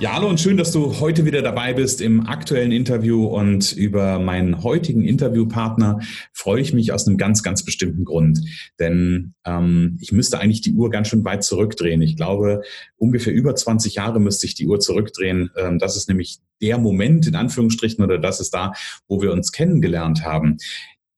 Ja, hallo und schön, dass du heute wieder dabei bist im aktuellen Interview und über meinen heutigen Interviewpartner freue ich mich aus einem ganz, ganz bestimmten Grund. Denn ähm, ich müsste eigentlich die Uhr ganz schön weit zurückdrehen. Ich glaube, ungefähr über 20 Jahre müsste ich die Uhr zurückdrehen. Ähm, das ist nämlich der Moment in Anführungsstrichen oder das ist da, wo wir uns kennengelernt haben.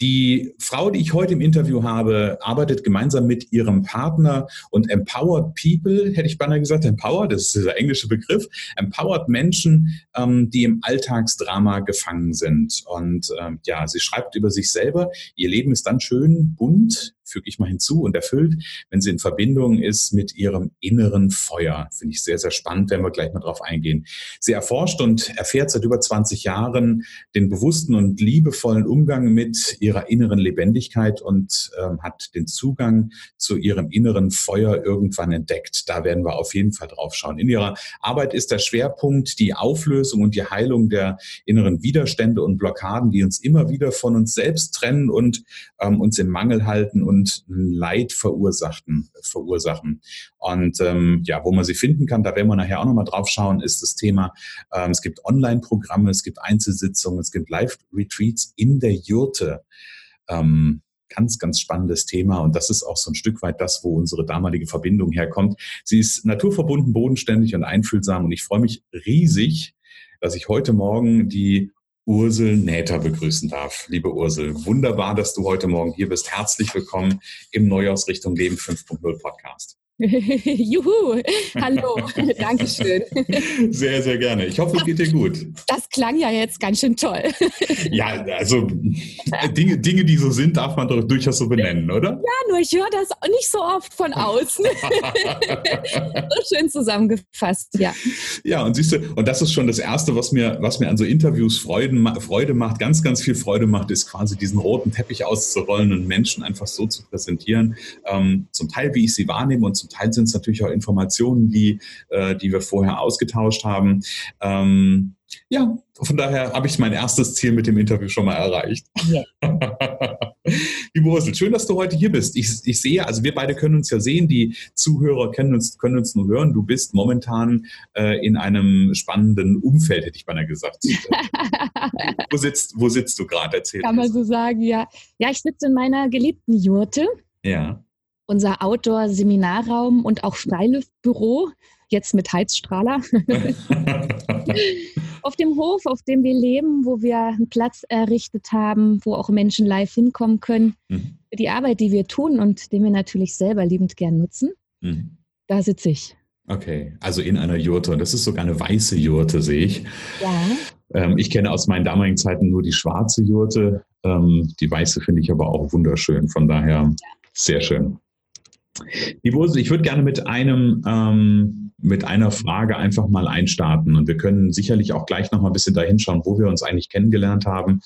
Die Frau, die ich heute im Interview habe, arbeitet gemeinsam mit ihrem Partner und empowered people, hätte ich beinahe gesagt, empowered, das ist dieser englische Begriff, empowered Menschen, ähm, die im Alltagsdrama gefangen sind. Und ähm, ja, sie schreibt über sich selber, ihr Leben ist dann schön bunt, füge ich mal hinzu, und erfüllt, wenn sie in Verbindung ist mit ihrem inneren Feuer. Finde ich sehr, sehr spannend, wenn wir gleich mal drauf eingehen. Sie erforscht und erfährt seit über 20 Jahren den bewussten und liebevollen Umgang mit ihrer inneren Lebendigkeit und ähm, hat den Zugang zu ihrem inneren Feuer irgendwann entdeckt. Da werden wir auf jeden Fall drauf schauen. In ihrer Arbeit ist der Schwerpunkt die Auflösung und die Heilung der inneren Widerstände und Blockaden, die uns immer wieder von uns selbst trennen und ähm, uns im Mangel halten und Leid verursachten, verursachen. Und ähm, ja, wo man sie finden kann, da werden wir nachher auch nochmal drauf schauen, ist das Thema, ähm, es gibt Online-Programme, es gibt Einzelsitzungen, es gibt Live-Retreats in der Jurte. Ähm, ganz, ganz spannendes Thema und das ist auch so ein Stück weit das, wo unsere damalige Verbindung herkommt. Sie ist naturverbunden, bodenständig und einfühlsam und ich freue mich riesig, dass ich heute Morgen die Ursel Näter begrüßen darf. Liebe Ursel, wunderbar, dass du heute Morgen hier bist. Herzlich willkommen im Neuausrichtung Leben 5.0 Podcast. Juhu, hallo, Dankeschön. Sehr, sehr gerne. Ich hoffe, es geht dir gut. Das klang ja jetzt ganz schön toll. Ja, also Dinge, Dinge, die so sind, darf man doch durchaus so benennen, oder? Ja, nur ich höre das nicht so oft von außen. so schön zusammengefasst, ja. Ja, und siehst du, und das ist schon das Erste, was mir, was mir an so Interviews Freuden, Freude macht, ganz, ganz viel Freude macht, ist quasi diesen roten Teppich auszurollen und Menschen einfach so zu präsentieren. Ähm, zum Teil, wie ich sie wahrnehme und zum Teil sind es natürlich auch Informationen, die, äh, die wir vorher ausgetauscht haben. Ähm, ja, von daher habe ich mein erstes Ziel mit dem Interview schon mal erreicht. Ja. Liebe Ursel, schön, dass du heute hier bist. Ich, ich sehe, also wir beide können uns ja sehen, die Zuhörer können uns, können uns nur hören. Du bist momentan äh, in einem spannenden Umfeld, hätte ich beinahe gesagt. wo, sitzt, wo sitzt du gerade? Erzähl Kann man so sagen, ja. Ja, ich sitze in meiner geliebten Jurte. Ja unser Outdoor-Seminarraum und auch Freilüftbüro, jetzt mit Heizstrahler. auf dem Hof, auf dem wir leben, wo wir einen Platz errichtet haben, wo auch Menschen live hinkommen können. Mhm. Die Arbeit, die wir tun und den wir natürlich selber liebend gern nutzen, mhm. da sitze ich. Okay, also in einer Jurte. Und das ist sogar eine weiße Jurte, sehe ich. Ja. Ähm, ich kenne aus meinen damaligen Zeiten nur die schwarze Jurte. Ähm, die weiße finde ich aber auch wunderschön. Von daher ja. sehr schön. Ursel, ich würde gerne mit einem ähm, mit einer Frage einfach mal einstarten und wir können sicherlich auch gleich noch mal ein bisschen dahin schauen, wo wir uns eigentlich kennengelernt haben.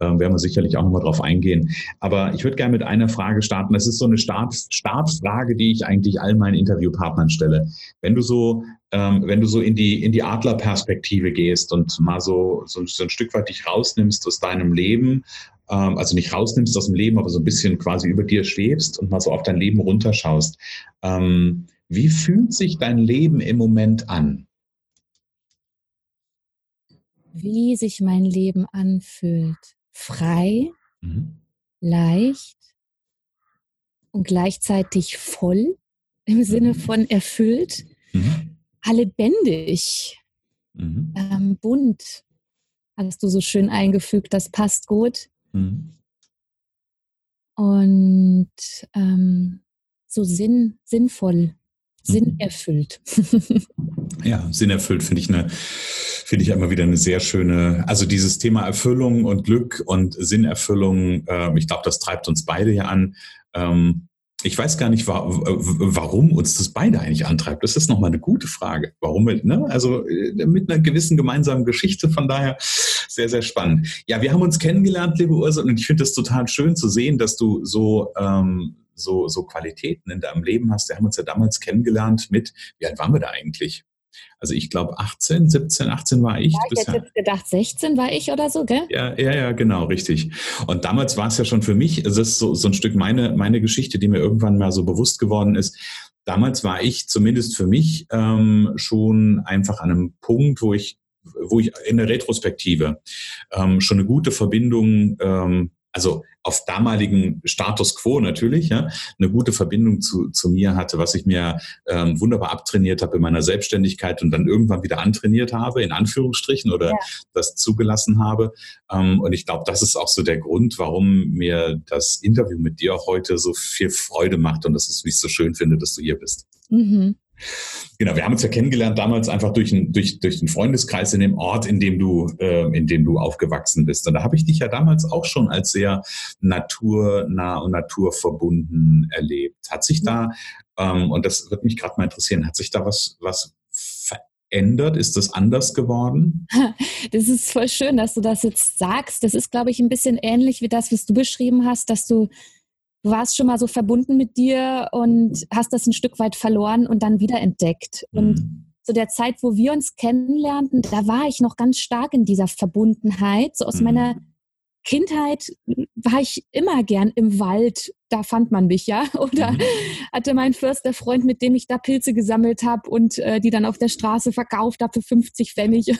Ähm, werden wir sicherlich auch noch mal drauf eingehen. Aber ich würde gerne mit einer Frage starten. Das ist so eine Start, Startfrage, die ich eigentlich all meinen Interviewpartnern stelle. Wenn du so ähm, wenn du so in die in die Adlerperspektive gehst und mal so, so so ein Stück weit dich rausnimmst aus deinem Leben ähm, also nicht rausnimmst aus dem Leben, aber so ein bisschen quasi über dir schwebst und mal so auf dein Leben runterschaust. Ähm, wie fühlt sich dein Leben im Moment an? Wie sich mein Leben anfühlt. Frei, mhm. leicht und gleichzeitig voll im Sinne mhm. von erfüllt, mhm. lebendig, mhm. ähm, bunt. Hast du so schön eingefügt, das passt gut. Mhm. Und ähm, so sinn, sinnvoll, sinnerfüllt. ja, sinnerfüllt finde ich eine, finde ich immer wieder eine sehr schöne, also dieses Thema Erfüllung und Glück und Sinnerfüllung, äh, ich glaube, das treibt uns beide ja an. Ähm, ich weiß gar nicht, warum uns das beide eigentlich antreibt. Das ist nochmal eine gute Frage. Warum? Ne? Also äh, mit einer gewissen gemeinsamen Geschichte, von daher sehr, sehr spannend. Ja, wir haben uns kennengelernt, liebe Ursula, und ich finde es total schön zu sehen, dass du so, ähm, so, so Qualitäten in deinem Leben hast. Wir haben uns ja damals kennengelernt mit, wie alt waren wir da eigentlich? Also ich glaube 18, 17, 18 war ich. Ja, ich hätte jetzt gedacht, 16 war ich oder so, gell? Ja, ja, ja, genau, richtig. Und damals war es ja schon für mich, es ist so, so ein Stück meine, meine Geschichte, die mir irgendwann mal so bewusst geworden ist. Damals war ich zumindest für mich ähm, schon einfach an einem Punkt, wo ich wo ich in der Retrospektive ähm, schon eine gute Verbindung ähm, also auf damaligen Status quo natürlich, ja, eine gute Verbindung zu, zu mir hatte, was ich mir ähm, wunderbar abtrainiert habe in meiner Selbstständigkeit und dann irgendwann wieder antrainiert habe, in Anführungsstrichen, oder ja. das zugelassen habe. Ähm, und ich glaube, das ist auch so der Grund, warum mir das Interview mit dir auch heute so viel Freude macht und das ist, wie ich es so schön finde, dass du hier bist. Mhm. Genau, wir haben uns ja kennengelernt damals einfach durch, ein, durch, durch den Freundeskreis in dem Ort, in dem du, äh, in dem du aufgewachsen bist. Und da habe ich dich ja damals auch schon als sehr naturnah und naturverbunden erlebt. Hat sich da, ähm, und das wird mich gerade mal interessieren, hat sich da was, was verändert? Ist das anders geworden? Das ist voll schön, dass du das jetzt sagst. Das ist, glaube ich, ein bisschen ähnlich wie das, was du beschrieben hast, dass du du warst schon mal so verbunden mit dir und hast das ein Stück weit verloren und dann wiederentdeckt. Mhm. Und zu der Zeit, wo wir uns kennenlernten, da war ich noch ganz stark in dieser Verbundenheit. So aus mhm. meiner Kindheit war ich immer gern im Wald. Da fand man mich ja. Oder mhm. hatte meinen Förster Freund, mit dem ich da Pilze gesammelt habe und äh, die dann auf der Straße verkauft habe für 50 Pfennig.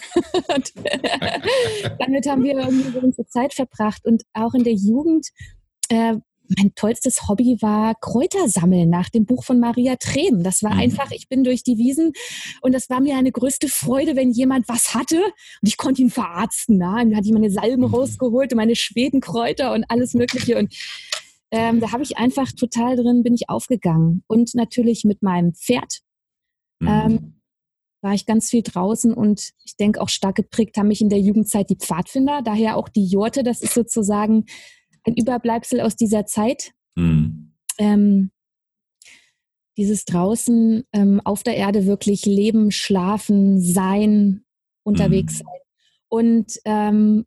damit haben wir irgendwie unsere Zeit verbracht. Und auch in der Jugend äh, mein tollstes Hobby war Kräuter sammeln nach dem Buch von Maria Trehm. Das war mhm. einfach, ich bin durch die Wiesen und das war mir eine größte Freude, wenn jemand was hatte und ich konnte ihn verarzten. Na? Dann hatte ich meine Salben mhm. rausgeholt und meine Schwedenkräuter und alles Mögliche und ähm, da habe ich einfach total drin, bin ich aufgegangen. Und natürlich mit meinem Pferd mhm. ähm, war ich ganz viel draußen und ich denke auch stark geprägt haben mich in der Jugendzeit die Pfadfinder, daher auch die Jurte, das ist sozusagen ein Überbleibsel aus dieser Zeit. Mhm. Ähm, dieses draußen ähm, auf der Erde wirklich leben, schlafen, sein, unterwegs mhm. sein. Und ähm,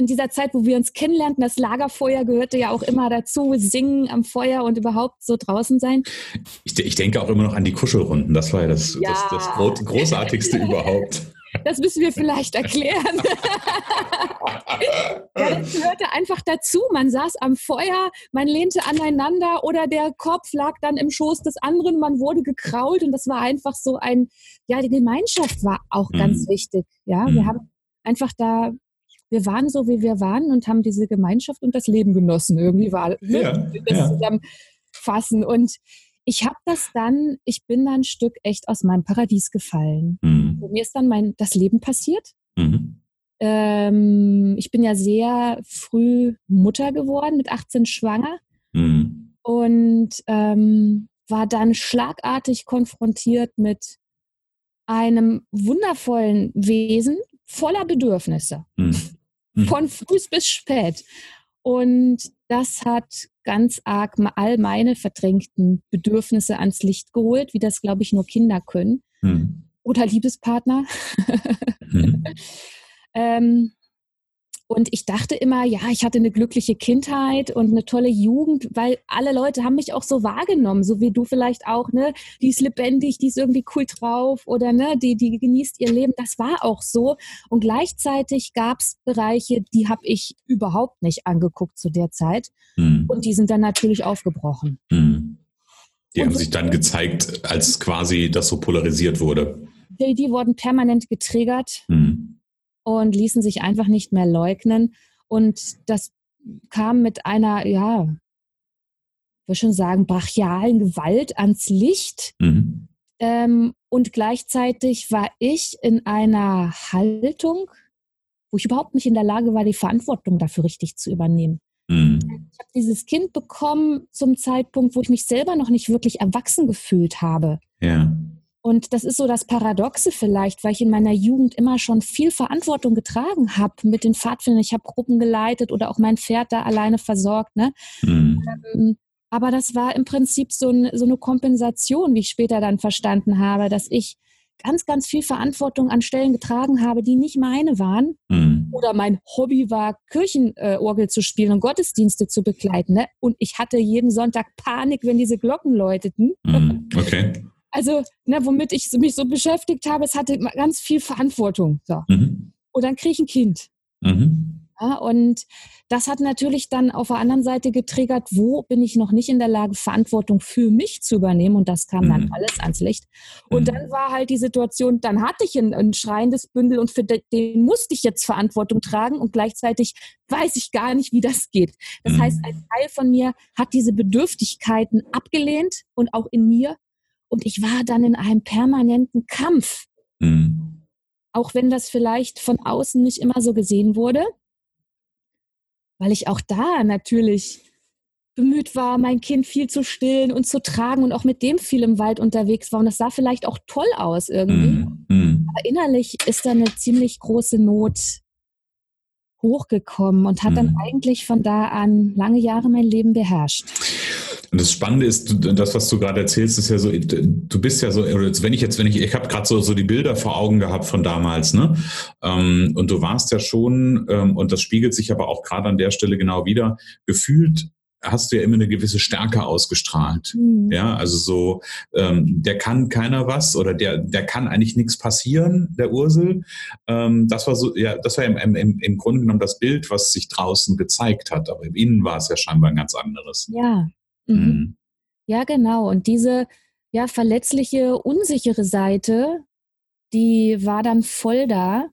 in dieser Zeit, wo wir uns kennenlernten, das Lagerfeuer gehörte ja auch immer dazu, singen am Feuer und überhaupt so draußen sein. Ich, ich denke auch immer noch an die Kuschelrunden. Das war ja das, ja. das, das Großartigste überhaupt. Das müssen wir vielleicht erklären. ja, das gehörte einfach dazu. Man saß am Feuer, man lehnte aneinander oder der Kopf lag dann im Schoß des anderen, man wurde gekrault und das war einfach so ein, ja, die Gemeinschaft war auch mhm. ganz wichtig. Ja, mhm. wir haben einfach da wir waren so, wie wir waren und haben diese Gemeinschaft und das Leben genossen. Irgendwie war ne, ja, das ja. zusammenfassen. Und ich habe das dann, ich bin dann ein Stück echt aus meinem Paradies gefallen. Mhm. Mir ist dann mein, das Leben passiert. Mhm. Ähm, ich bin ja sehr früh Mutter geworden, mit 18 schwanger. Mhm. Und ähm, war dann schlagartig konfrontiert mit einem wundervollen Wesen voller Bedürfnisse. Mhm. Mhm. Von früh bis spät. Und das hat ganz arg all meine verdrängten Bedürfnisse ans Licht geholt, wie das, glaube ich, nur Kinder können. Mhm. Oder Liebespartner. Mhm. ähm, und ich dachte immer, ja, ich hatte eine glückliche Kindheit und eine tolle Jugend, weil alle Leute haben mich auch so wahrgenommen, so wie du vielleicht auch, ne? Die ist lebendig, die ist irgendwie cool drauf oder ne, die, die genießt ihr Leben. Das war auch so. Und gleichzeitig gab es Bereiche, die habe ich überhaupt nicht angeguckt zu der Zeit. Mhm. Und die sind dann natürlich aufgebrochen. Mhm. Die und haben sich dann gezeigt, als quasi das so polarisiert wurde. Die, die wurden permanent getriggert. Mhm und ließen sich einfach nicht mehr leugnen. Und das kam mit einer, ja, ich würde schon sagen, brachialen Gewalt ans Licht. Mhm. Ähm, und gleichzeitig war ich in einer Haltung, wo ich überhaupt nicht in der Lage war, die Verantwortung dafür richtig zu übernehmen. Mhm. Ich habe dieses Kind bekommen zum Zeitpunkt, wo ich mich selber noch nicht wirklich erwachsen gefühlt habe. Ja. Und das ist so das Paradoxe vielleicht, weil ich in meiner Jugend immer schon viel Verantwortung getragen habe mit den Pfadfindern. Ich habe Gruppen geleitet oder auch mein Pferd da alleine versorgt. Ne? Mhm. Ähm, aber das war im Prinzip so, ein, so eine Kompensation, wie ich später dann verstanden habe, dass ich ganz, ganz viel Verantwortung an Stellen getragen habe, die nicht meine waren. Mhm. Oder mein Hobby war, Kirchenorgel zu spielen und Gottesdienste zu begleiten. Ne? Und ich hatte jeden Sonntag Panik, wenn diese Glocken läuteten. Mhm. Okay. Also, ne, womit ich mich so beschäftigt habe, es hatte ganz viel Verantwortung. So. Mhm. Und dann kriege ich ein Kind. Mhm. Ja, und das hat natürlich dann auf der anderen Seite getriggert, wo bin ich noch nicht in der Lage, Verantwortung für mich zu übernehmen. Und das kam mhm. dann alles ans Licht. Und mhm. dann war halt die Situation, dann hatte ich ein, ein schreiendes Bündel und für den musste ich jetzt Verantwortung tragen und gleichzeitig weiß ich gar nicht, wie das geht. Das mhm. heißt, ein Teil von mir hat diese Bedürftigkeiten abgelehnt und auch in mir. Und ich war dann in einem permanenten Kampf. Mhm. Auch wenn das vielleicht von außen nicht immer so gesehen wurde weil ich auch da natürlich bemüht war, mein Kind viel zu stillen und zu tragen und auch mit dem viel im Wald unterwegs war. Und das sah vielleicht auch toll aus irgendwie. Mm, Aber innerlich ist da eine ziemlich große Not hochgekommen und hat mm. dann mhm. eigentlich von da an lange Jahre mein Leben beherrscht. Und das Spannende ist, das, was du gerade erzählst, ist ja so, du bist ja so, wenn ich jetzt, wenn ich, ich habe gerade so, so die Bilder vor Augen gehabt von damals, ne? Ähm, und du warst ja schon, ähm, und das spiegelt sich aber auch gerade an der Stelle genau wieder, gefühlt hast du ja immer eine gewisse Stärke ausgestrahlt. Mhm. Ja, also so, ähm, der kann keiner was oder der, der kann eigentlich nichts passieren, der Ursel. Ähm, das war so, ja, das war im, im, im Grunde genommen das Bild, was sich draußen gezeigt hat, aber im Innen war es ja scheinbar ein ganz anderes. Ja, Mhm. mhm. Ja, genau. Und diese ja, verletzliche, unsichere Seite, die war dann voll da.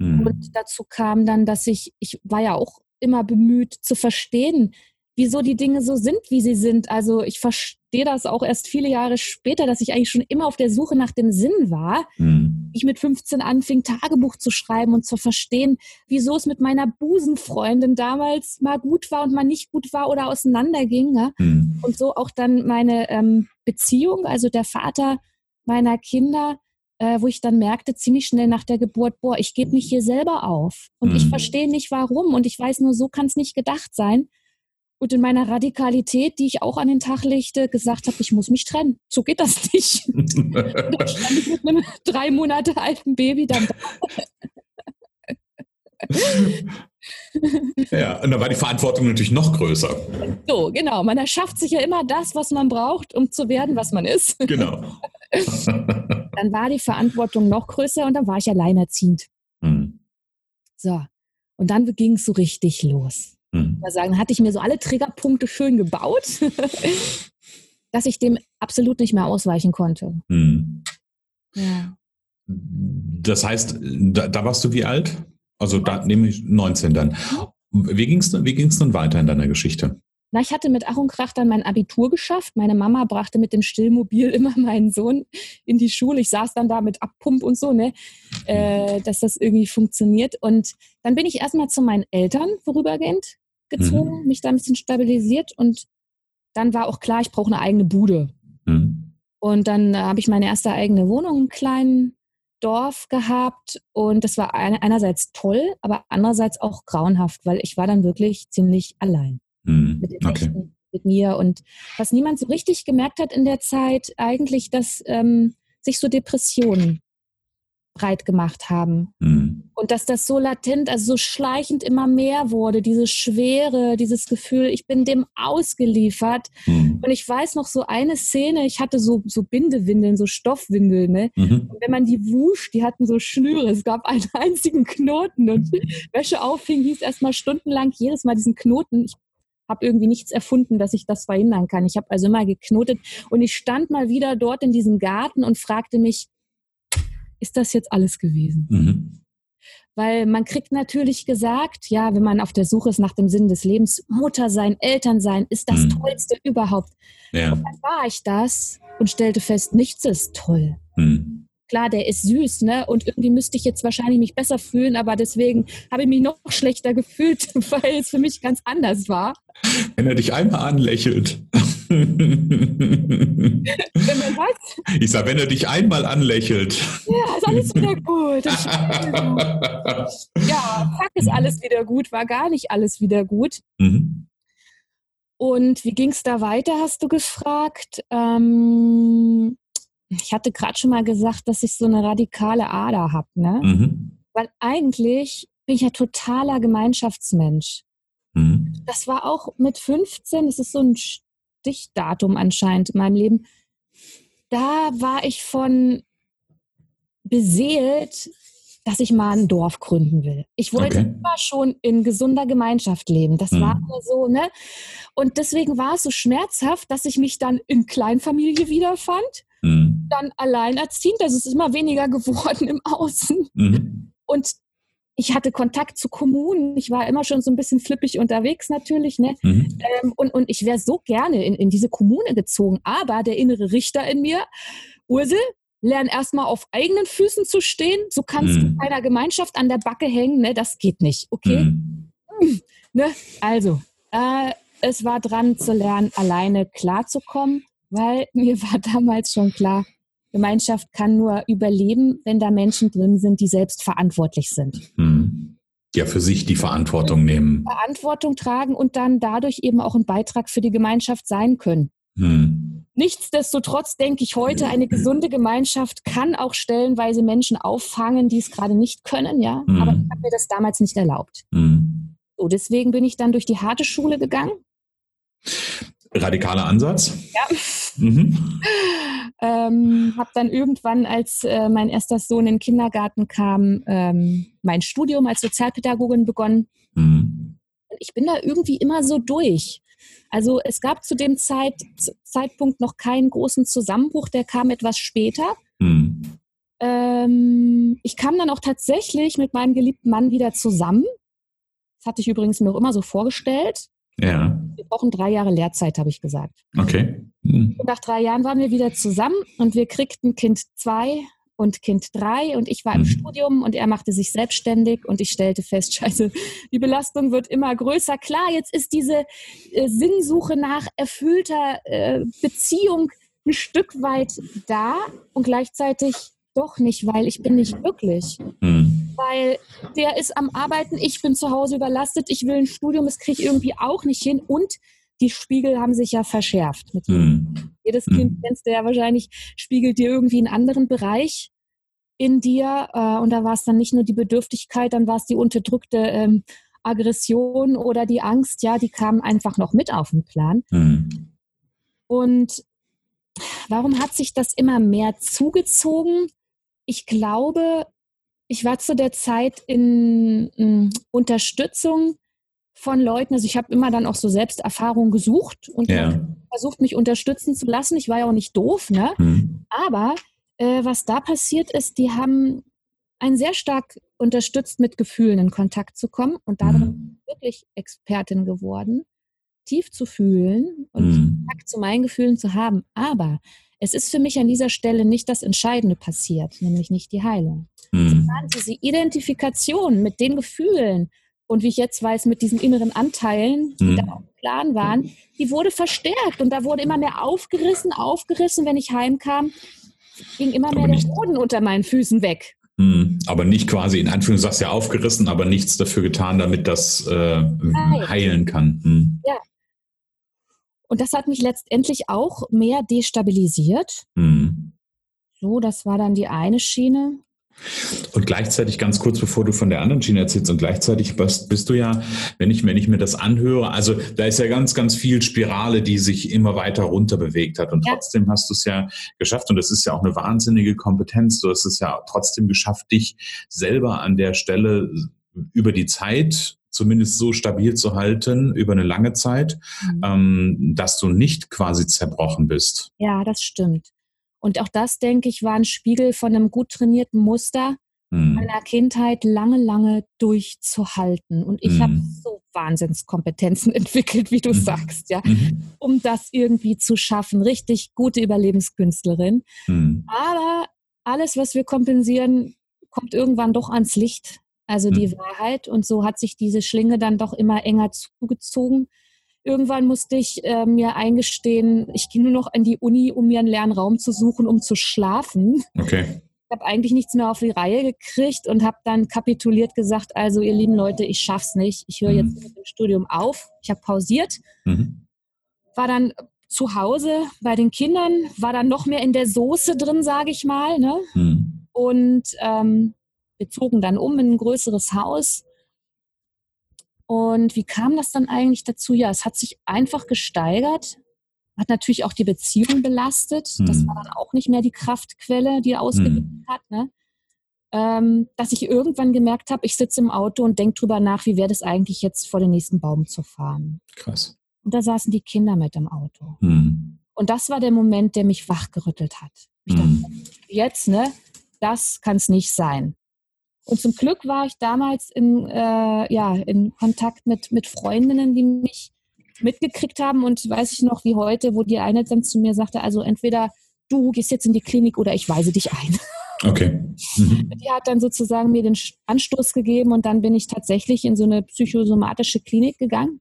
Mhm. Und dazu kam dann, dass ich, ich war ja auch immer bemüht zu verstehen, wieso die Dinge so sind, wie sie sind. Also ich verstehe das auch erst viele Jahre später, dass ich eigentlich schon immer auf der Suche nach dem Sinn war. Mhm. Ich mit 15 anfing, Tagebuch zu schreiben und zu verstehen, wieso es mit meiner Busenfreundin damals mal gut war und mal nicht gut war oder auseinanderging. Ja? Mhm. Und so auch dann meine ähm, Beziehung, also der Vater meiner Kinder, äh, wo ich dann merkte, ziemlich schnell nach der Geburt, boah, ich gebe mich hier selber auf. Und mhm. ich verstehe nicht warum. Und ich weiß nur, so kann es nicht gedacht sein und in meiner Radikalität, die ich auch an den Tag legte, gesagt habe, ich muss mich trennen. So geht das nicht. da stand ich mit einem drei Monate alten Baby dann da. ja, und da war die Verantwortung natürlich noch größer. So, genau. Man erschafft sich ja immer das, was man braucht, um zu werden, was man ist. Genau. dann war die Verantwortung noch größer und dann war ich alleinerziehend. Mhm. So. Und dann ging es so richtig los. Mhm. sagen, hatte ich mir so alle Triggerpunkte schön gebaut, dass ich dem absolut nicht mehr ausweichen konnte. Mhm. Ja. Das heißt, da, da, warst du wie alt? Also da nehme ich 19 dann. Wie ging es wie ging's dann weiter in deiner Geschichte? Na, ich hatte mit Ach und Krach dann mein Abitur geschafft. Meine Mama brachte mit dem Stillmobil immer meinen Sohn in die Schule. Ich saß dann da mit Abpump und so, ne, äh, dass das irgendwie funktioniert. Und dann bin ich erstmal zu meinen Eltern vorübergehend gezogen, mhm. mich da ein bisschen stabilisiert und dann war auch klar, ich brauche eine eigene Bude. Mhm. Und dann äh, habe ich meine erste eigene Wohnung im kleinen Dorf gehabt und das war einerseits toll, aber andererseits auch grauenhaft, weil ich war dann wirklich ziemlich allein mhm. mit den okay. mit mir und was niemand so richtig gemerkt hat in der Zeit, eigentlich, dass ähm, sich so Depressionen breit gemacht haben. Mhm. Und dass das so latent, also so schleichend immer mehr wurde, diese Schwere, dieses Gefühl, ich bin dem ausgeliefert. Mhm. Und ich weiß noch so eine Szene, ich hatte so, so Bindewindeln, so Stoffwindeln, ne? Mhm. Und wenn man die wusch, die hatten so Schnüre, es gab einen einzigen Knoten und Wäsche aufhing, hieß erstmal stundenlang jedes Mal diesen Knoten. Ich habe irgendwie nichts erfunden, dass ich das verhindern kann. Ich habe also immer geknotet und ich stand mal wieder dort in diesem Garten und fragte mich, ist das jetzt alles gewesen? Mhm. Weil man kriegt natürlich gesagt, ja, wenn man auf der Suche ist nach dem Sinn des Lebens, Mutter sein, Eltern sein, ist das mhm. Tollste überhaupt. Ja. Und dann war ich das und stellte fest, nichts ist toll. Mhm. Klar, der ist süß, ne? Und irgendwie müsste ich jetzt wahrscheinlich mich besser fühlen, aber deswegen habe ich mich noch schlechter gefühlt, weil es für mich ganz anders war. Wenn er dich einmal anlächelt. Wenn man was? Ich sage, wenn er dich einmal anlächelt. Ja, ist alles wieder gut. ja, zack, ist alles wieder gut. War gar nicht alles wieder gut. Mhm. Und wie ging es da weiter, hast du gefragt? Ähm, ich hatte gerade schon mal gesagt, dass ich so eine radikale Ader habe, ne? Mhm. Weil eigentlich bin ich ja totaler Gemeinschaftsmensch. Mhm. Das war auch mit 15, das ist so ein Stichdatum anscheinend in meinem Leben. Da war ich von beseelt, dass ich mal ein Dorf gründen will. Ich wollte okay. immer schon in gesunder Gemeinschaft leben. Das mhm. war immer so, ne? Und deswegen war es so schmerzhaft, dass ich mich dann in Kleinfamilie wiederfand. Mhm. Dann alleinerziehend, das ist immer weniger geworden im Außen. Mhm. Und ich hatte Kontakt zu Kommunen. Ich war immer schon so ein bisschen flippig unterwegs natürlich. Ne? Mhm. Ähm, und, und ich wäre so gerne in, in diese Kommune gezogen. Aber der innere Richter in mir, Ursel, lern erstmal auf eigenen Füßen zu stehen. So kannst mhm. du einer Gemeinschaft an der Backe hängen. Ne? Das geht nicht. Okay? Mhm. Ne? Also, äh, es war dran zu lernen, alleine klarzukommen, weil mir war damals schon klar, Gemeinschaft kann nur überleben, wenn da Menschen drin sind, die selbst verantwortlich sind. Mhm. Ja, für sich die Verantwortung nehmen. Verantwortung tragen und dann dadurch eben auch ein Beitrag für die Gemeinschaft sein können. Hm. Nichtsdestotrotz denke ich heute, eine gesunde Gemeinschaft kann auch stellenweise Menschen auffangen, die es gerade nicht können, ja. Hm. Aber ich habe mir das damals nicht erlaubt. Hm. So, deswegen bin ich dann durch die harte Schule gegangen. Radikaler Ansatz. Ja. Mhm. ähm, habe dann irgendwann, als äh, mein erster Sohn in den Kindergarten kam, ähm, mein Studium als Sozialpädagogin begonnen. Mhm. Ich bin da irgendwie immer so durch. Also es gab zu dem Zeit, Zeitpunkt noch keinen großen Zusammenbruch, der kam etwas später. Mhm. Ähm, ich kam dann auch tatsächlich mit meinem geliebten Mann wieder zusammen. Das hatte ich übrigens mir auch immer so vorgestellt. Ja. Wir brauchen drei Jahre Lehrzeit, habe ich gesagt. Okay. Mhm. Nach drei Jahren waren wir wieder zusammen und wir kriegten Kind zwei und Kind drei und ich war im mhm. Studium und er machte sich selbstständig und ich stellte fest, scheiße, die Belastung wird immer größer. Klar, jetzt ist diese äh, Sinnsuche nach erfüllter äh, Beziehung ein Stück weit da und gleichzeitig doch nicht, weil ich bin nicht glücklich. Mhm. Weil der ist am Arbeiten, ich bin zu Hause überlastet, ich will ein Studium, das kriege ich irgendwie auch nicht hin und die Spiegel haben sich ja verschärft. Mit mhm. Jedes Kind mhm. kennst du ja wahrscheinlich, spiegelt dir irgendwie einen anderen Bereich in dir. Äh, und da war es dann nicht nur die Bedürftigkeit, dann war es die unterdrückte ähm, Aggression oder die Angst, ja, die kamen einfach noch mit auf den Plan. Mhm. Und warum hat sich das immer mehr zugezogen? Ich glaube, ich war zu der Zeit in, in Unterstützung von Leuten. Also ich habe immer dann auch so Selbsterfahrung gesucht und ja. versucht, mich unterstützen zu lassen. Ich war ja auch nicht doof, ne? Mhm. Aber äh, was da passiert ist, die haben einen sehr stark unterstützt, mit Gefühlen in Kontakt zu kommen und darin mhm. wirklich Expertin geworden, tief zu fühlen und mhm. Kontakt zu meinen Gefühlen zu haben. Aber es ist für mich an dieser Stelle nicht das Entscheidende passiert, nämlich nicht die Heilung. Mhm. diese Identifikation mit den Gefühlen und wie ich jetzt weiß, mit diesen inneren Anteilen, die mhm. da auch im Plan waren, die wurde verstärkt und da wurde immer mehr aufgerissen, aufgerissen, wenn ich heimkam, ging immer mehr der Boden unter meinen Füßen weg. Mhm. Aber nicht quasi, in Anführungszeichen, ja aufgerissen, aber nichts dafür getan, damit das äh, heilen kann. Mhm. Ja. Und das hat mich letztendlich auch mehr destabilisiert. Mhm. So, das war dann die eine Schiene. Und gleichzeitig, ganz kurz bevor du von der anderen Schiene erzählst, und gleichzeitig bist, bist, du ja, wenn ich, wenn ich mir das anhöre, also da ist ja ganz, ganz viel Spirale, die sich immer weiter runter bewegt hat. Und ja. trotzdem hast du es ja geschafft. Und das ist ja auch eine wahnsinnige Kompetenz. Du hast es ja trotzdem geschafft, dich selber an der Stelle über die Zeit zumindest so stabil zu halten über eine lange Zeit, mhm. ähm, dass du nicht quasi zerbrochen bist. Ja, das stimmt. Und auch das, denke ich, war ein Spiegel von einem gut trainierten Muster hm. meiner Kindheit lange, lange durchzuhalten. Und ich hm. habe so Wahnsinnskompetenzen entwickelt, wie du hm. sagst, ja, mhm. um das irgendwie zu schaffen. Richtig gute Überlebenskünstlerin. Hm. Aber alles, was wir kompensieren, kommt irgendwann doch ans Licht. Also die hm. Wahrheit. Und so hat sich diese Schlinge dann doch immer enger zugezogen. Irgendwann musste ich äh, mir eingestehen, ich gehe nur noch in die Uni, um mir einen leeren Raum zu suchen, um zu schlafen. Okay. Ich habe eigentlich nichts mehr auf die Reihe gekriegt und habe dann kapituliert gesagt, also ihr lieben Leute, ich schaff's nicht. Ich höre mhm. jetzt mit dem Studium auf. Ich habe pausiert. Mhm. War dann zu Hause bei den Kindern war dann noch mehr in der Soße drin, sage ich mal. Ne? Mhm. Und ähm, wir zogen dann um in ein größeres Haus. Und wie kam das dann eigentlich dazu? Ja, es hat sich einfach gesteigert, hat natürlich auch die Beziehung belastet. Mhm. Das war dann auch nicht mehr die Kraftquelle, die ausgegeben mhm. hat. Ne? Ähm, dass ich irgendwann gemerkt habe, ich sitze im Auto und denke drüber nach, wie wäre das eigentlich jetzt vor den nächsten Baum zu fahren. Krass. Und da saßen die Kinder mit im Auto. Mhm. Und das war der Moment, der mich wachgerüttelt hat. Ich dachte, mhm. jetzt, ne, das kann es nicht sein. Und zum Glück war ich damals in, äh, ja, in Kontakt mit, mit Freundinnen, die mich mitgekriegt haben. Und weiß ich noch wie heute, wo die eine dann zu mir sagte, also entweder du gehst jetzt in die Klinik oder ich weise dich ein. Okay. Mhm. Die hat dann sozusagen mir den Anstoß gegeben und dann bin ich tatsächlich in so eine psychosomatische Klinik gegangen.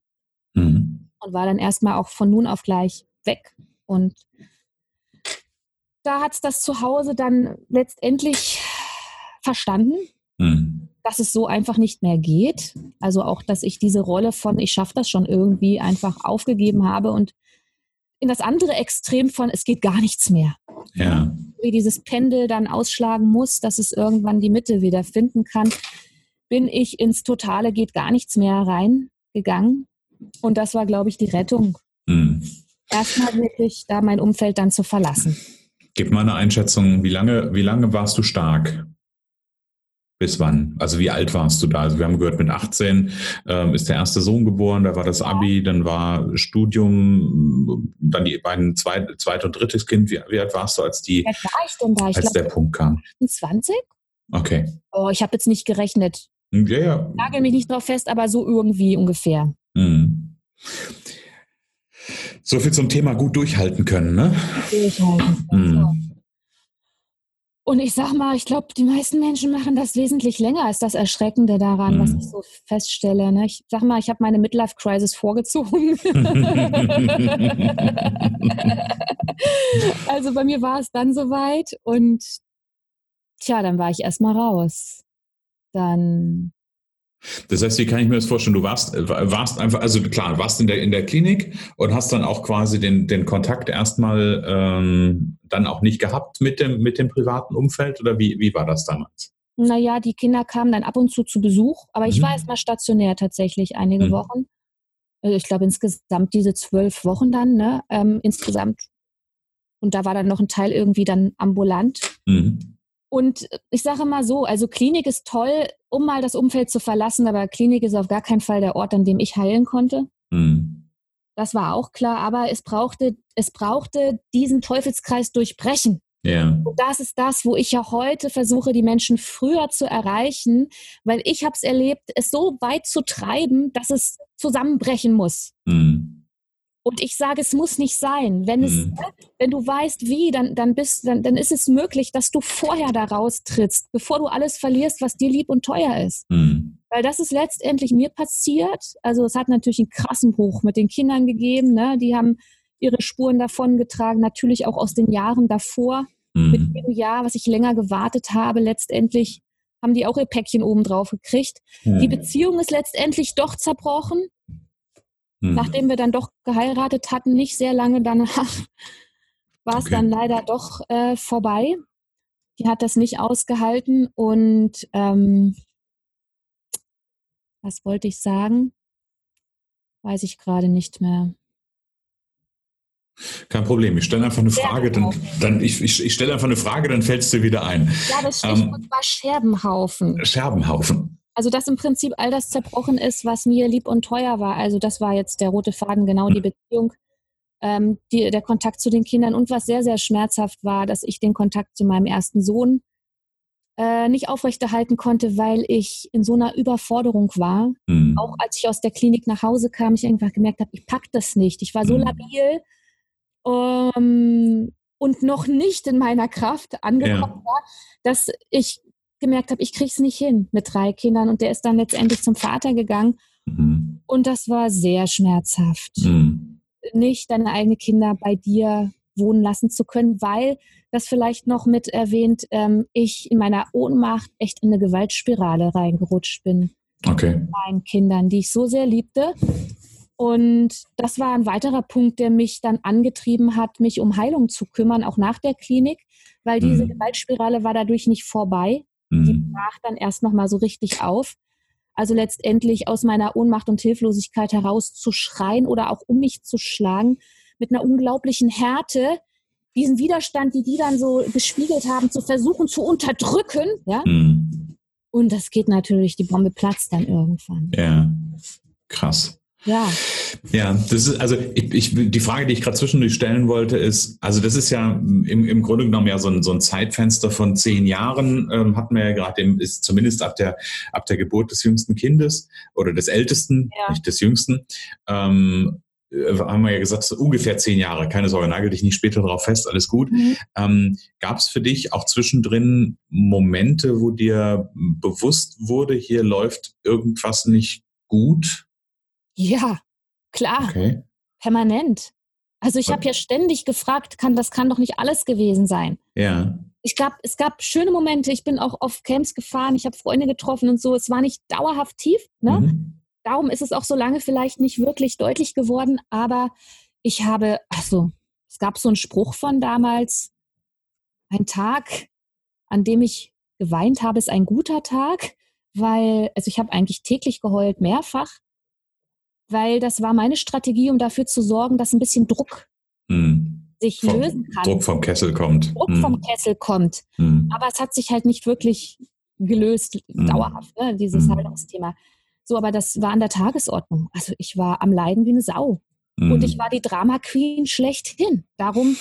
Mhm und war dann erstmal auch von nun auf gleich weg. Und da hat es das zu Hause dann letztendlich verstanden, mhm. dass es so einfach nicht mehr geht. Also auch, dass ich diese Rolle von ich schaffe das schon irgendwie einfach aufgegeben habe und in das andere Extrem von es geht gar nichts mehr. Ja. Wie dieses Pendel dann ausschlagen muss, dass es irgendwann die Mitte wieder finden kann, bin ich ins Totale geht gar nichts mehr reingegangen und das war, glaube ich, die Rettung. Mhm. Erstmal wirklich da mein Umfeld dann zu verlassen. Gib mal eine Einschätzung, wie lange, wie lange warst du stark? Bis wann? Also wie alt warst du da? Also wir haben gehört, mit 18 ähm, ist der erste Sohn geboren, da war das Abi, dann war Studium, dann die beiden zweit, zweit und drittes Kind. Wie, wie alt warst du, als die, ich da? Ich als glaub, der Punkt kam? 20? Okay. Oh, ich habe jetzt nicht gerechnet. Ja, ja. Nagel mich nicht drauf fest, aber so irgendwie ungefähr. Mhm. So viel zum Thema gut durchhalten können, ne? Durchhalten. Mhm. Und ich sag mal, ich glaube, die meisten Menschen machen das wesentlich länger als das Erschreckende daran, mhm. was ich so feststelle. Ne? Ich sag mal, ich habe meine Midlife-Crisis vorgezogen. also bei mir war es dann soweit und tja, dann war ich erstmal raus. Dann das heißt, wie kann ich mir das vorstellen? Du warst, warst einfach, also klar, warst in der, in der Klinik und hast dann auch quasi den, den Kontakt erstmal ähm, dann auch nicht gehabt mit dem, mit dem privaten Umfeld oder wie, wie war das damals? Naja, die Kinder kamen dann ab und zu zu Besuch, aber ich mhm. war erstmal stationär tatsächlich einige mhm. Wochen. Also ich glaube insgesamt diese zwölf Wochen dann, ne? Ähm, insgesamt. Und da war dann noch ein Teil irgendwie dann ambulant. Mhm. Und ich sage mal so, also Klinik ist toll, um mal das Umfeld zu verlassen, aber Klinik ist auf gar keinen Fall der Ort, an dem ich heilen konnte. Mhm. Das war auch klar, aber es brauchte, es brauchte diesen Teufelskreis durchbrechen. Ja. Und das ist das, wo ich ja heute versuche, die Menschen früher zu erreichen, weil ich habe es erlebt, es so weit zu treiben, dass es zusammenbrechen muss. Mhm. Und ich sage, es muss nicht sein. Wenn, es, mhm. wenn du weißt, wie, dann, dann, bist, dann, dann ist es möglich, dass du vorher da raustrittst, bevor du alles verlierst, was dir lieb und teuer ist. Mhm. Weil das ist letztendlich mir passiert. Also es hat natürlich einen krassen Bruch mit den Kindern gegeben. Ne? Die haben ihre Spuren davongetragen, natürlich auch aus den Jahren davor. Mhm. Mit jedem Jahr, was ich länger gewartet habe, letztendlich haben die auch ihr Päckchen oben drauf gekriegt. Die Beziehung ist letztendlich doch zerbrochen. Mhm. Nachdem wir dann doch geheiratet hatten, nicht sehr lange danach, war es okay. dann leider doch äh, vorbei. Die hat das nicht ausgehalten und ähm, was wollte ich sagen? Weiß ich gerade nicht mehr. Kein Problem. Ich stelle einfach eine Frage, dann, dann ich, ich, ich stelle einfach eine Frage, dann fällst du wieder ein. Ja, das Stichwort ähm, war Scherbenhaufen. Scherbenhaufen. Also dass im Prinzip all das zerbrochen ist, was mir lieb und teuer war. Also das war jetzt der rote Faden, genau die Beziehung, ähm, die, der Kontakt zu den Kindern und was sehr, sehr schmerzhaft war, dass ich den Kontakt zu meinem ersten Sohn äh, nicht aufrechterhalten konnte, weil ich in so einer Überforderung war. Mhm. Auch als ich aus der Klinik nach Hause kam, ich einfach gemerkt habe, ich pack das nicht. Ich war so mhm. labil ähm, und noch nicht in meiner Kraft angekommen ja. war, dass ich gemerkt habe, ich kriege es nicht hin mit drei Kindern. Und der ist dann letztendlich zum Vater gegangen. Mhm. Und das war sehr schmerzhaft. Mhm. Nicht deine eigenen Kinder bei dir wohnen lassen zu können, weil das vielleicht noch mit erwähnt, ähm, ich in meiner Ohnmacht echt in eine Gewaltspirale reingerutscht bin. Okay. Mit meinen Kindern, die ich so sehr liebte. Und das war ein weiterer Punkt, der mich dann angetrieben hat, mich um Heilung zu kümmern, auch nach der Klinik, weil diese mhm. Gewaltspirale war dadurch nicht vorbei. Mhm. Die brach dann erst nochmal so richtig auf. Also letztendlich aus meiner Ohnmacht und Hilflosigkeit heraus zu schreien oder auch um mich zu schlagen, mit einer unglaublichen Härte, diesen Widerstand, die die dann so gespiegelt haben, zu versuchen zu unterdrücken. Ja? Mhm. Und das geht natürlich, die Bombe platzt dann irgendwann. Ja, krass. Ja. Ja, das ist, also ich, ich, die Frage, die ich gerade zwischendurch stellen wollte, ist, also das ist ja im, im Grunde genommen ja so ein, so ein Zeitfenster von zehn Jahren, ähm, hatten wir ja gerade, ist zumindest ab der, ab der Geburt des jüngsten Kindes oder des ältesten, ja. nicht des jüngsten, ähm, äh, haben wir ja gesagt, so ungefähr zehn Jahre. Keine Sorge, nagel dich nicht später darauf fest, alles gut. Mhm. Ähm, Gab es für dich auch zwischendrin Momente, wo dir bewusst wurde, hier läuft irgendwas nicht gut? Ja, klar. Okay. Permanent. Also ich habe ja ständig gefragt, kann, das kann doch nicht alles gewesen sein. Ja. Ich gab, es gab schöne Momente, ich bin auch auf Camps gefahren, ich habe Freunde getroffen und so. Es war nicht dauerhaft tief. Ne? Mhm. Darum ist es auch so lange vielleicht nicht wirklich deutlich geworden, aber ich habe, also es gab so einen Spruch von damals, ein Tag, an dem ich geweint habe, ist ein guter Tag, weil, also ich habe eigentlich täglich geheult, mehrfach, weil das war meine Strategie, um dafür zu sorgen, dass ein bisschen Druck hm. sich vom, lösen kann. Druck vom Kessel kommt. Druck hm. vom Kessel kommt. Hm. Aber es hat sich halt nicht wirklich gelöst, hm. dauerhaft, ne, dieses hm. Haltungsthema. So, aber das war an der Tagesordnung. Also ich war am Leiden wie eine Sau. Und ich hm. war die Drama Queen schlechthin. Darum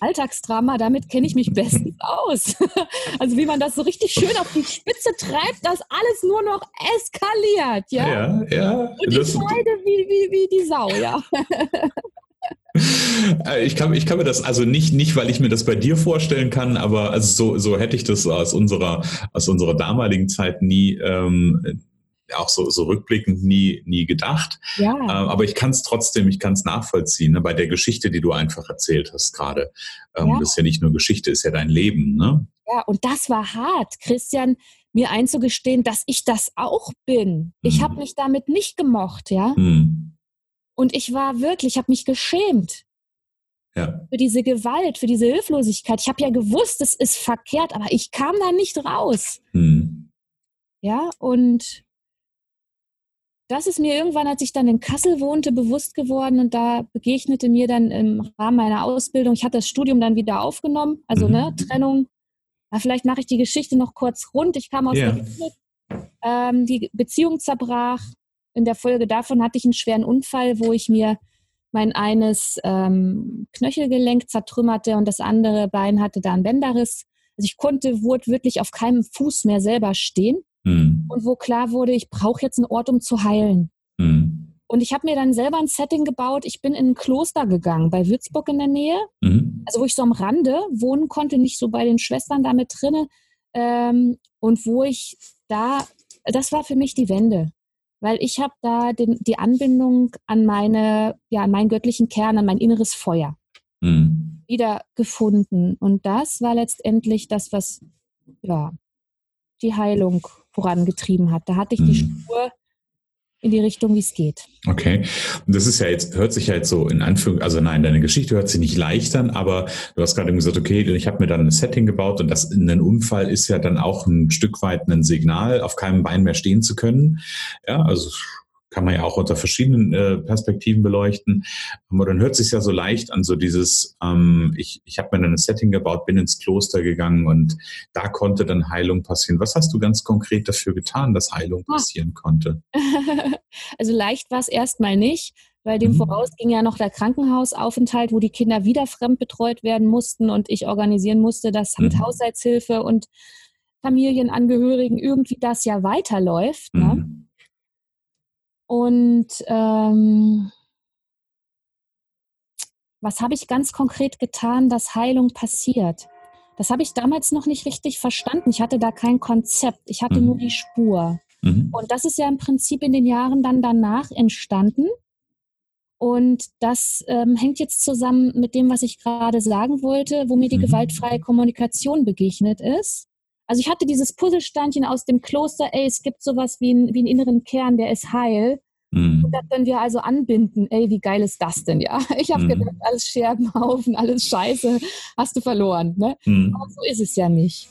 Alltagsdrama, damit kenne ich mich bestens aus. also wie man das so richtig schön auf die Spitze treibt, dass alles nur noch eskaliert, ja? Ja, ja. Und ich leide wie, wie, wie die Sau, ja. Äh, ich kann, ich kann mir das also nicht, nicht, weil ich mir das bei dir vorstellen kann, aber also so, so hätte ich das aus unserer, aus unserer damaligen Zeit nie, ähm, auch so, so rückblickend nie, nie gedacht. Ja. Ähm, aber ich kann es trotzdem, ich kann es nachvollziehen, ne, bei der Geschichte, die du einfach erzählt hast gerade. Ähm, ja. Das ist ja nicht nur Geschichte, ist ja dein Leben. Ne? Ja, und das war hart, Christian, mir einzugestehen, dass ich das auch bin. Ich hm. habe mich damit nicht gemocht, ja. Hm. Und ich war wirklich, ich habe mich geschämt. Ja. Für diese Gewalt, für diese Hilflosigkeit. Ich habe ja gewusst, es ist verkehrt, aber ich kam da nicht raus. Hm. Ja, und das ist mir irgendwann, als ich dann in Kassel wohnte, bewusst geworden und da begegnete mir dann im Rahmen meiner Ausbildung, ich hatte das Studium dann wieder aufgenommen, also ne, mhm. ne, Trennung. Ja, vielleicht mache ich die Geschichte noch kurz rund. Ich kam aus yeah. der Klinik, ähm, die Beziehung zerbrach. In der Folge davon hatte ich einen schweren Unfall, wo ich mir mein eines ähm, Knöchelgelenk zertrümmerte und das andere Bein hatte da einen Bänderriss. Also ich konnte wirklich auf keinem Fuß mehr selber stehen mhm. und wo klar wurde, ich brauche jetzt einen Ort, um zu heilen. Mhm. Und ich habe mir dann selber ein Setting gebaut. Ich bin in ein Kloster gegangen, bei Würzburg in der Nähe. Mhm. Also wo ich so am Rande wohnen konnte, nicht so bei den Schwestern da mit drinne. Ähm, und wo ich da, das war für mich die Wende. Weil ich habe da den, die Anbindung an meine, ja, an meinen göttlichen Kern, an mein inneres Feuer mhm. wieder gefunden. Und das war letztendlich das, was ja, die Heilung vorangetrieben hat. Da hatte ich die mhm. Spur in die Richtung, wie es geht. Okay. Und das ist ja jetzt, hört sich ja jetzt so in Anführung, also nein, deine Geschichte hört sich nicht leicht an, aber du hast gerade gesagt, okay, ich habe mir dann ein Setting gebaut und das ein Unfall ist ja dann auch ein Stück weit ein Signal, auf keinem Bein mehr stehen zu können. Ja, also kann man ja auch unter verschiedenen äh, Perspektiven beleuchten. Aber dann hört sich ja so leicht an, so dieses, ähm, ich, ich habe mir dann ein Setting gebaut, bin ins Kloster gegangen und da konnte dann Heilung passieren. Was hast du ganz konkret dafür getan, dass Heilung ah. passieren konnte? Also leicht war es erstmal nicht, weil dem mhm. voraus ging ja noch der Krankenhausaufenthalt, wo die Kinder wieder fremd betreut werden mussten und ich organisieren musste, dass mit mhm. Haushaltshilfe und Familienangehörigen irgendwie das ja weiterläuft. Ne? Und ähm, was habe ich ganz konkret getan, dass Heilung passiert? Das habe ich damals noch nicht richtig verstanden. Ich hatte da kein Konzept. Ich hatte mhm. nur die Spur. Mhm. Und das ist ja im Prinzip in den Jahren dann danach entstanden. Und das ähm, hängt jetzt zusammen mit dem, was ich gerade sagen wollte, wo mir die mhm. gewaltfreie Kommunikation begegnet ist. Also ich hatte dieses Puzzlesteinchen aus dem Kloster, ey, es gibt sowas wie, ein, wie einen inneren Kern, der ist heil. Mhm. Und das dann wir also anbinden, ey, wie geil ist das denn, ja? Ich habe mhm. gedacht, alles Scherbenhaufen, alles Scheiße, hast du verloren, ne? Mhm. Aber so ist es ja nicht.